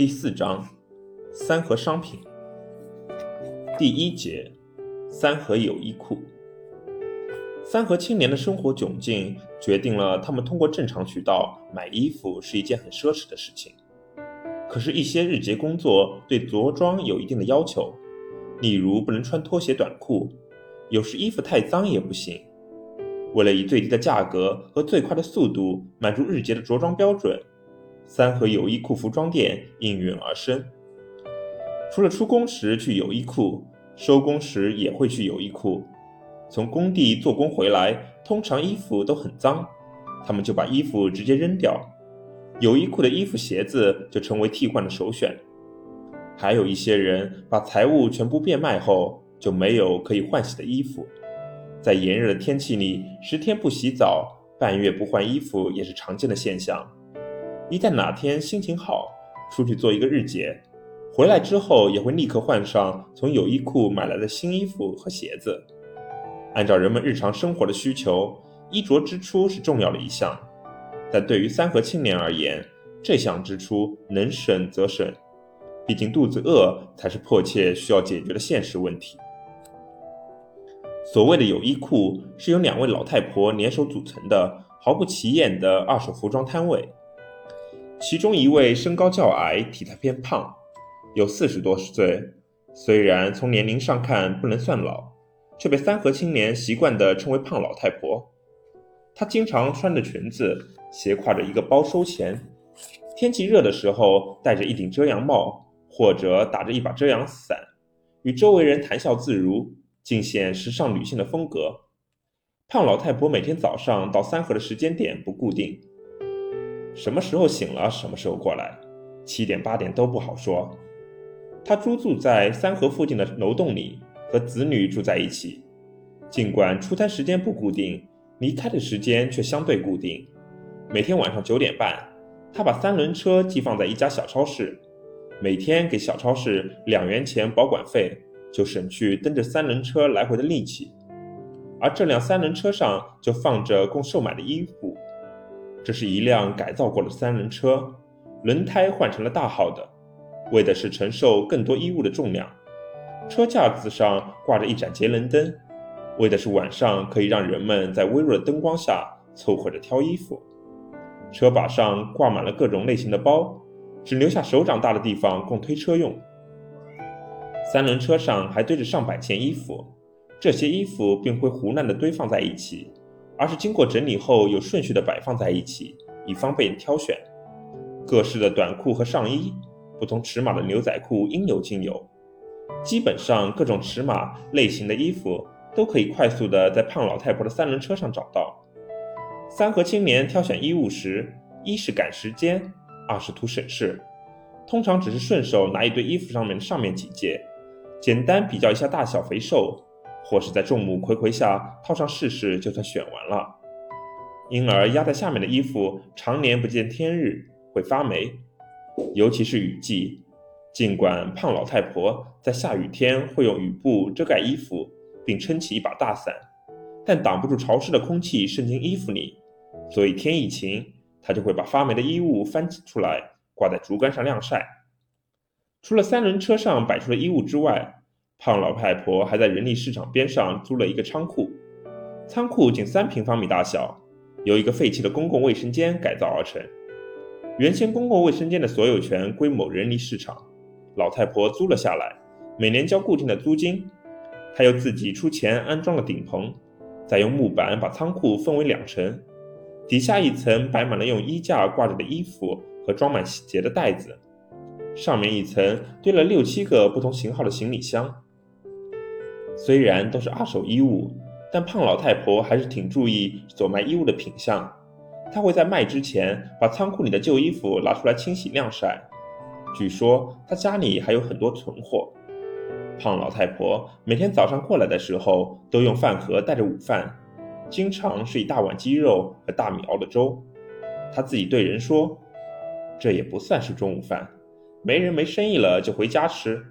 第四章，三和商品。第一节，三和友谊库。三和青年的生活窘境决定了他们通过正常渠道买衣服是一件很奢侈的事情。可是，一些日结工作对着装有一定的要求，例如不能穿拖鞋短裤，有时衣服太脏也不行。为了以最低的价格和最快的速度满足日结的着装标准，三和友谊库服装店应运而生。除了出工时去友谊库，收工时也会去友谊库。从工地做工回来，通常衣服都很脏，他们就把衣服直接扔掉。友谊库的衣服、鞋子就成为替换的首选。还有一些人把财物全部变卖后，就没有可以换洗的衣服。在炎热的天气里，十天不洗澡、半月不换衣服也是常见的现象。一旦哪天心情好，出去做一个日结，回来之后也会立刻换上从友衣库买来的新衣服和鞋子。按照人们日常生活的需求，衣着支出是重要的一项，但对于三和青年而言，这项支出能省则省，毕竟肚子饿才是迫切需要解决的现实问题。所谓的友谊库是由两位老太婆联手组成的毫不起眼的二手服装摊位。其中一位身高较矮，体态偏胖，有四十多岁，虽然从年龄上看不能算老，却被三河青年习惯地称为“胖老太婆”。她经常穿着裙子，斜挎着一个包收钱，天气热的时候戴着一顶遮阳帽，或者打着一把遮阳伞，与周围人谈笑自如。尽显时尚女性的风格。胖老太婆每天早上到三河的时间点不固定，什么时候醒了，什么时候过来，七点八点都不好说。他租住在三河附近的楼栋里，和子女住在一起。尽管出摊时间不固定，离开的时间却相对固定。每天晚上九点半，他把三轮车寄放在一家小超市，每天给小超市两元钱保管费。就省去蹬着三轮车来回的力气，而这辆三轮车上就放着供售买的衣服。这是一辆改造过的三轮车，轮胎换成了大号的，为的是承受更多衣物的重量。车架子上挂着一盏节能灯，为的是晚上可以让人们在微弱的灯光下凑合着挑衣服。车把上挂满了各种类型的包，只留下手掌大的地方供推车用。三轮车上还堆着上百件衣服，这些衣服并会胡乱地堆放在一起，而是经过整理后有顺序地摆放在一起，以方便挑选。各式的短裤和上衣，不同尺码的牛仔裤应有尽有。基本上各种尺码类型的衣服都可以快速地在胖老太婆的三轮车上找到。三和青年挑选衣物时，一是赶时间，二是图省事，通常只是顺手拿一堆衣服上面的上面几件。简单比较一下大小肥瘦，或是在众目睽睽下套上试试，就算选完了。因而压在下面的衣服常年不见天日，会发霉，尤其是雨季。尽管胖老太婆在下雨天会用雨布遮盖衣服，并撑起一把大伞，但挡不住潮湿的空气渗进衣服里，所以天一晴，她就会把发霉的衣物翻出来，挂在竹竿上晾晒。除了三轮车上摆出的衣物之外，胖老太婆还在人力市场边上租了一个仓库。仓库仅三平方米大小，由一个废弃的公共卫生间改造而成。原先公共卫生间的所有权归某人力市场，老太婆租了下来，每年交固定的租金。她又自己出钱安装了顶棚，再用木板把仓库分为两层，底下一层摆满了用衣架挂着的衣服和装满洗洁的袋子。上面一层堆了六七个不同型号的行李箱，虽然都是二手衣物，但胖老太婆还是挺注意所卖衣物的品相。她会在卖之前把仓库里的旧衣服拿出来清洗晾晒。据说她家里还有很多存货。胖老太婆每天早上过来的时候，都用饭盒带着午饭，经常是一大碗鸡肉和大米熬的粥。她自己对人说：“这也不算是中午饭。”没人没生意了就回家吃，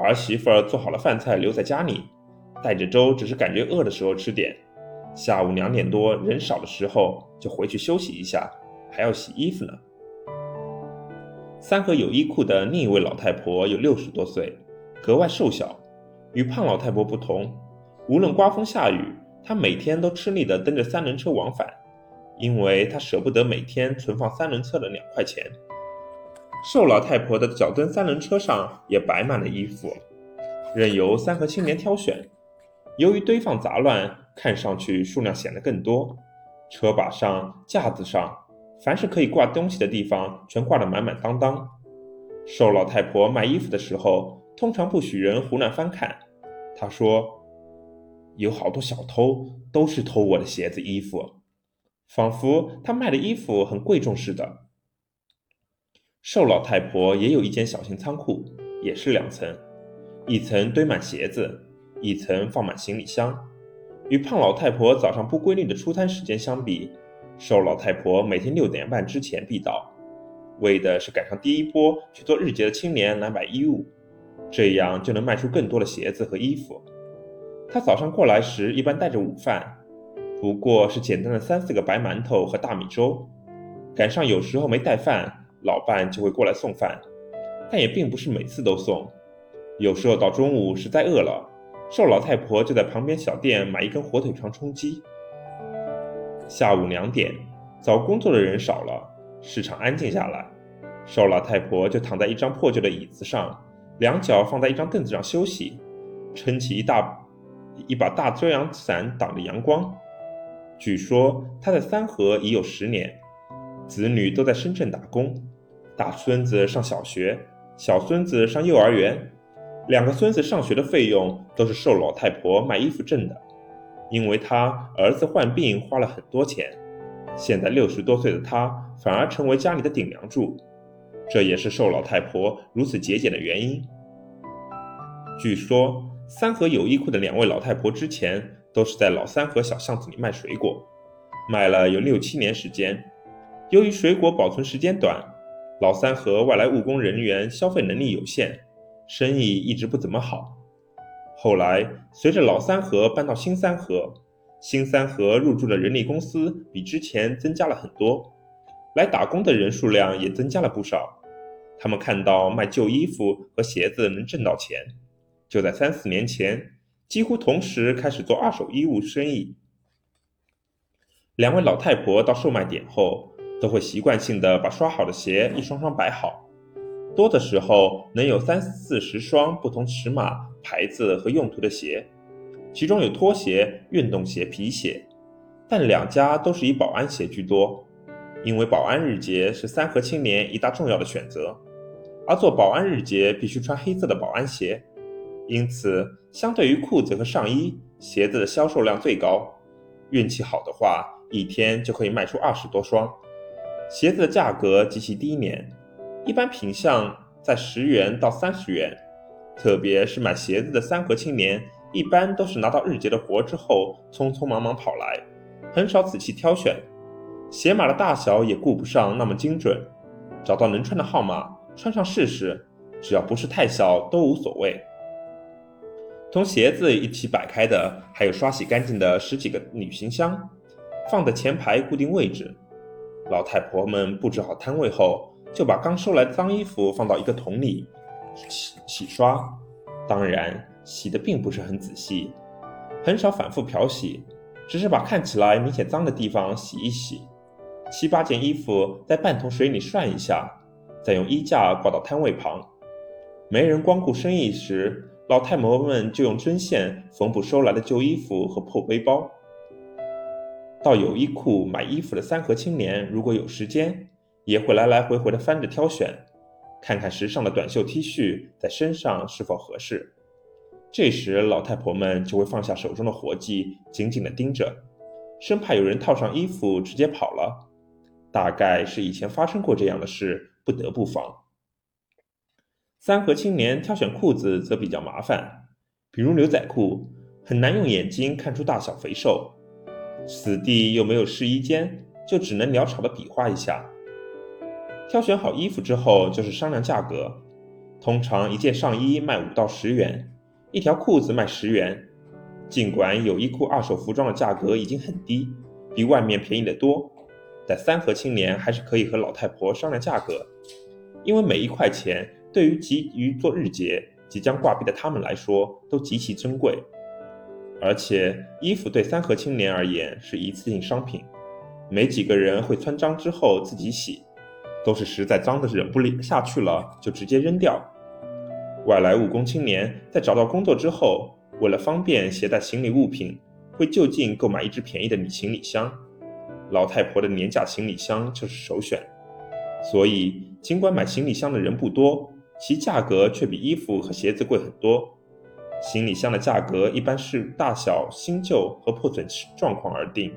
儿媳妇儿做好了饭菜留在家里，带着粥只是感觉饿的时候吃点。下午两点多人少的时候就回去休息一下，还要洗衣服呢。三河有衣库的另一位老太婆有六十多岁，格外瘦小，与胖老太婆不同，无论刮风下雨，她每天都吃力地蹬着三轮车往返，因为她舍不得每天存放三轮车的两块钱。瘦老太婆的脚蹬三轮车上也摆满了衣服，任由三河青年挑选。由于堆放杂乱，看上去数量显得更多。车把上、架子上，凡是可以挂东西的地方，全挂得满满当当。瘦老太婆卖衣服的时候，通常不许人胡乱翻看。她说：“有好多小偷，都是偷我的鞋子、衣服，仿佛她卖的衣服很贵重似的。”瘦老太婆也有一间小型仓库，也是两层，一层堆满鞋子。一层放满行李箱，与胖老太婆早上不规律的出摊时间相比，瘦老太婆每天六点半之前必到，为的是赶上第一波去做日结的青年来买衣物，这样就能卖出更多的鞋子和衣服。她早上过来时一般带着午饭，不过是简单的三四个白馒头和大米粥。赶上有时候没带饭，老伴就会过来送饭，但也并不是每次都送，有时候到中午实在饿了。瘦老太婆就在旁边小店买一根火腿肠充饥。下午两点，找工作的人少了，市场安静下来，瘦老太婆就躺在一张破旧的椅子上，两脚放在一张凳子上休息，撑起一大一把大遮阳伞挡着阳光。据说她在三河已有十年，子女都在深圳打工，大孙子上小学，小孙子上幼儿园。两个孙子上学的费用都是瘦老太婆卖衣服挣的，因为她儿子患病花了很多钱，现在六十多岁的她反而成为家里的顶梁柱，这也是瘦老太婆如此节俭的原因。据说三河有衣库的两位老太婆之前都是在老三河小巷子里卖水果，卖了有六七年时间。由于水果保存时间短，老三河外来务工人员消费能力有限。生意一直不怎么好。后来，随着老三河搬到新三河，新三河入驻的人力公司比之前增加了很多，来打工的人数量也增加了不少。他们看到卖旧衣服和鞋子能挣到钱，就在三四年前，几乎同时开始做二手衣物生意。两位老太婆到售卖点后，都会习惯性的把刷好的鞋一双双摆好。多的时候能有三四十双不同尺码、牌子和用途的鞋，其中有拖鞋、运动鞋、皮鞋，但两家都是以保安鞋居多，因为保安日结是三和青年一大重要的选择，而做保安日结必须穿黑色的保安鞋，因此相对于裤子和上衣，鞋子的销售量最高。运气好的话，一天就可以卖出二十多双。鞋子的价格极其低廉。一般品相在十元到三十元，特别是买鞋子的三河青年，一般都是拿到日结的活之后，匆匆忙忙跑来，很少仔细挑选，鞋码的大小也顾不上那么精准，找到能穿的号码穿上试试，只要不是太小都无所谓。同鞋子一起摆开的还有刷洗干净的十几个旅行箱，放在前排固定位置。老太婆们布置好摊位后。就把刚收来的脏衣服放到一个桶里洗洗刷，当然洗的并不是很仔细，很少反复漂洗，只是把看起来明显脏的地方洗一洗。七八件衣服在半桶水里涮一下，再用衣架挂到摊位旁。没人光顾生意时，老太婆们就用针线缝补收来的旧衣服和破背包。到有衣库买衣服的三河青年，如果有时间。也会来来回回的翻着挑选，看看时尚的短袖 T 恤在身上是否合适。这时，老太婆们就会放下手中的活计，紧紧的盯着，生怕有人套上衣服直接跑了。大概是以前发生过这样的事，不得不防。三河青年挑选裤子则比较麻烦，比如牛仔裤，很难用眼睛看出大小肥瘦，此地又没有试衣间，就只能潦草的比划一下。挑选好衣服之后，就是商量价格。通常一件上衣卖五到十元，一条裤子卖十元。尽管有衣库二手服装的价格已经很低，比外面便宜得多，但三河青年还是可以和老太婆商量价格。因为每一块钱对于急于做日结、即将挂壁的他们来说都极其珍贵。而且衣服对三河青年而言是一次性商品，没几个人会穿脏之后自己洗，都是实在脏的忍不下去了就直接扔掉。外来务工青年在找到工作之后，为了方便携带行李物品，会就近购买一只便宜的行李箱。老太婆的廉价行李箱就是首选，所以尽管买行李箱的人不多，其价格却比衣服和鞋子贵很多。行李箱的价格一般是大小、新旧和破损状况而定，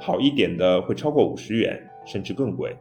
好一点的会超过五十元，甚至更贵。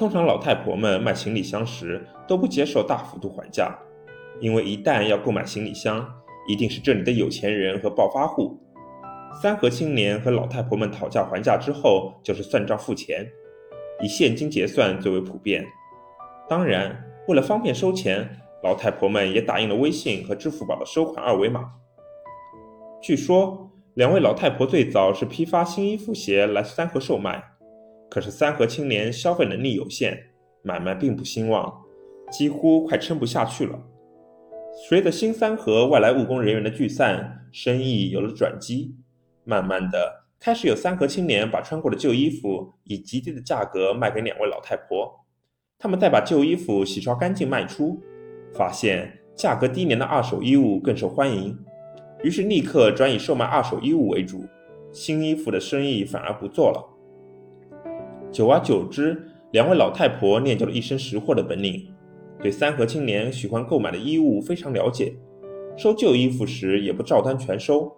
通常老太婆们卖行李箱时都不接受大幅度还价，因为一旦要购买行李箱，一定是这里的有钱人和暴发户。三河青年和老太婆们讨价还价之后，就是算账付钱，以现金结算最为普遍。当然，为了方便收钱。老太婆们也打印了微信和支付宝的收款二维码。据说，两位老太婆最早是批发新衣服鞋来三河售卖，可是三河青年消费能力有限，买卖并不兴旺，几乎快撑不下去了。随着新三河外来务工人员的聚散，生意有了转机，慢慢的开始有三河青年把穿过的旧衣服以极低的价格卖给两位老太婆，他们再把旧衣服洗刷干净卖出。发现价格低廉的二手衣物更受欢迎，于是立刻转以售卖二手衣物为主，新衣服的生意反而不做了。久而久之，两位老太婆练就了一身识货的本领，对三河青年喜欢购买的衣物非常了解，收旧衣服时也不照单全收，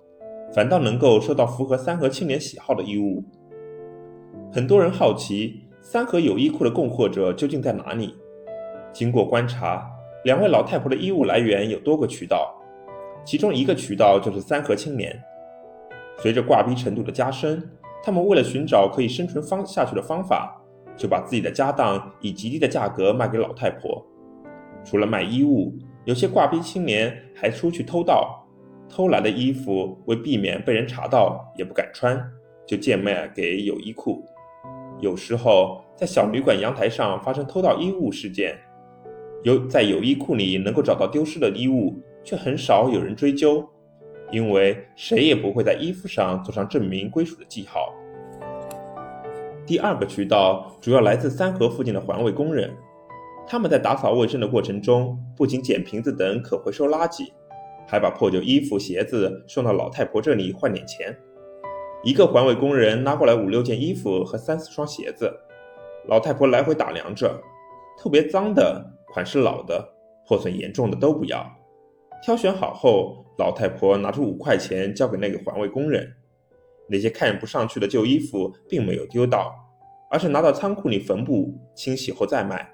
反倒能够收到符合三河青年喜好的衣物。很多人好奇三河有衣库的供货者究竟在哪里，经过观察。两位老太婆的衣物来源有多个渠道，其中一个渠道就是三河青年。随着挂逼程度的加深，他们为了寻找可以生存方下去的方法，就把自己的家当以极低的价格卖给老太婆。除了卖衣物，有些挂逼青年还出去偷盗，偷来的衣服为避免被人查到，也不敢穿，就贱卖给有衣库。有时候在小旅馆阳台上发生偷盗衣物事件。有在有衣库里能够找到丢失的衣物，却很少有人追究，因为谁也不会在衣服上做上证明归属的记号。第二个渠道主要来自三河附近的环卫工人，他们在打扫卫生的过程中，不仅捡瓶子等可回收垃圾，还把破旧衣服、鞋子送到老太婆这里换点钱。一个环卫工人拿过来五六件衣服和三四双鞋子，老太婆来回打量着，特别脏的。款式老的、破损严重的都不要。挑选好后，老太婆拿出五块钱交给那个环卫工人。那些看不上去的旧衣服并没有丢到，而是拿到仓库里缝补、清洗后再卖。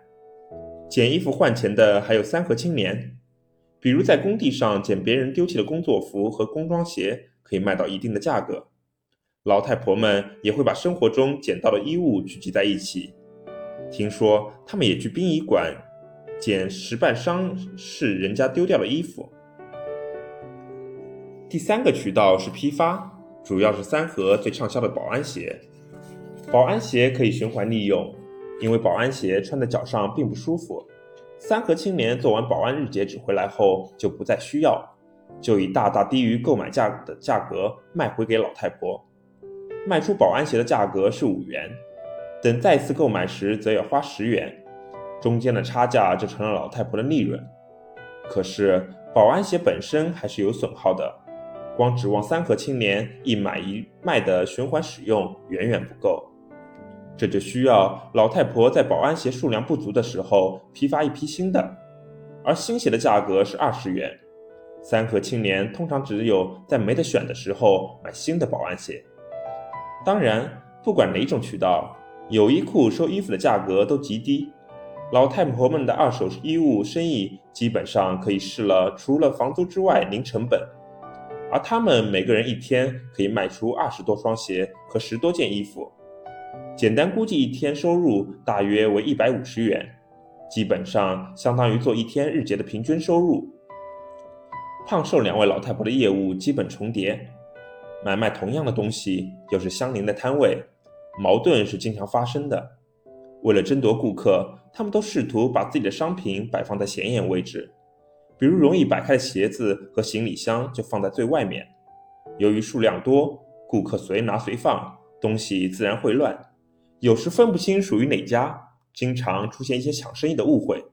捡衣服换钱的还有三河青年，比如在工地上捡别人丢弃的工作服和工装鞋，可以卖到一定的价格。老太婆们也会把生活中捡到的衣物聚集在一起。听说他们也去殡仪馆。捡十半伤是人家丢掉的衣服。第三个渠道是批发，主要是三河最畅销的保安鞋。保安鞋可以循环利用，因为保安鞋穿在脚上并不舒服。三河青年做完保安日结纸回来后就不再需要，就以大大低于购买价的价格卖回给老太婆。卖出保安鞋的价格是五元，等再次购买时则要花十元。中间的差价就成了老太婆的利润。可是保安鞋本身还是有损耗的，光指望三河青年一买一卖的循环使用远远不够。这就需要老太婆在保安鞋数量不足的时候批发一批新的，而新鞋的价格是二十元。三河青年通常只有在没得选的时候买新的保安鞋。当然，不管哪种渠道，有衣库收衣服的价格都极低。老太婆们的二手衣物生意基本上可以试了，除了房租之外零成本，而他们每个人一天可以卖出二十多双鞋和十多件衣服，简单估计一天收入大约为一百五十元，基本上相当于做一天日结的平均收入。胖瘦两位老太婆的业务基本重叠，买卖同样的东西又是相邻的摊位，矛盾是经常发生的。为了争夺顾客，他们都试图把自己的商品摆放在显眼位置，比如容易摆开的鞋子和行李箱就放在最外面。由于数量多，顾客随拿随放，东西自然会乱，有时分不清属于哪家，经常出现一些抢生意的误会。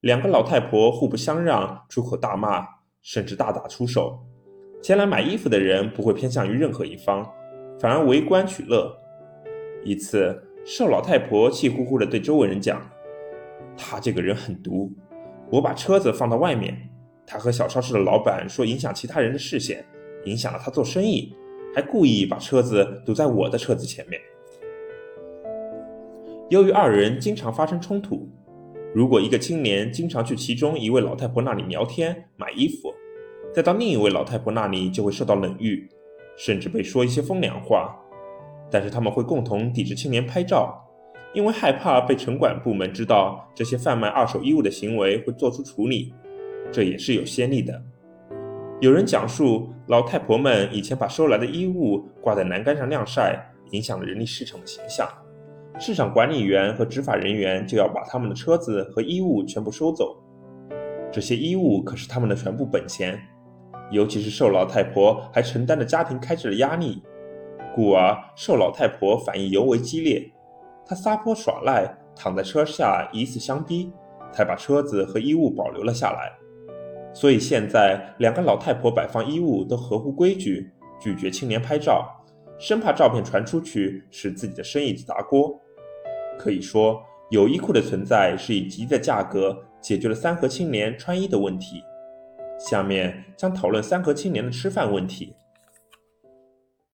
两个老太婆互不相让，出口大骂，甚至大打出手。前来买衣服的人不会偏向于任何一方，反而围观取乐。一次，瘦老太婆气呼呼地对周围人讲：“他这个人很毒，我把车子放到外面，他和小超市的老板说影响其他人的视线，影响了他做生意，还故意把车子堵在我的车子前面。”由于二人经常发生冲突。如果一个青年经常去其中一位老太婆那里聊天、买衣服，再到另一位老太婆那里就会受到冷遇，甚至被说一些风凉话。但是他们会共同抵制青年拍照，因为害怕被城管部门知道这些贩卖二手衣物的行为会做出处理。这也是有先例的。有人讲述，老太婆们以前把收来的衣物挂在栏杆上晾晒，影响了人力市场的形象。市场管理员和执法人员就要把他们的车子和衣物全部收走，这些衣物可是他们的全部本钱，尤其是瘦老太婆还承担着家庭开支的压力，故而瘦老太婆反应尤为激烈。他撒泼耍赖，躺在车下以死相逼，才把车子和衣物保留了下来。所以现在两个老太婆摆放衣物都合乎规矩，拒绝青年拍照，生怕照片传出去使自己的生意砸锅。可以说，有衣库的存在是以极低的价格解决了三和青年穿衣的问题。下面将讨论三和青年的吃饭问题。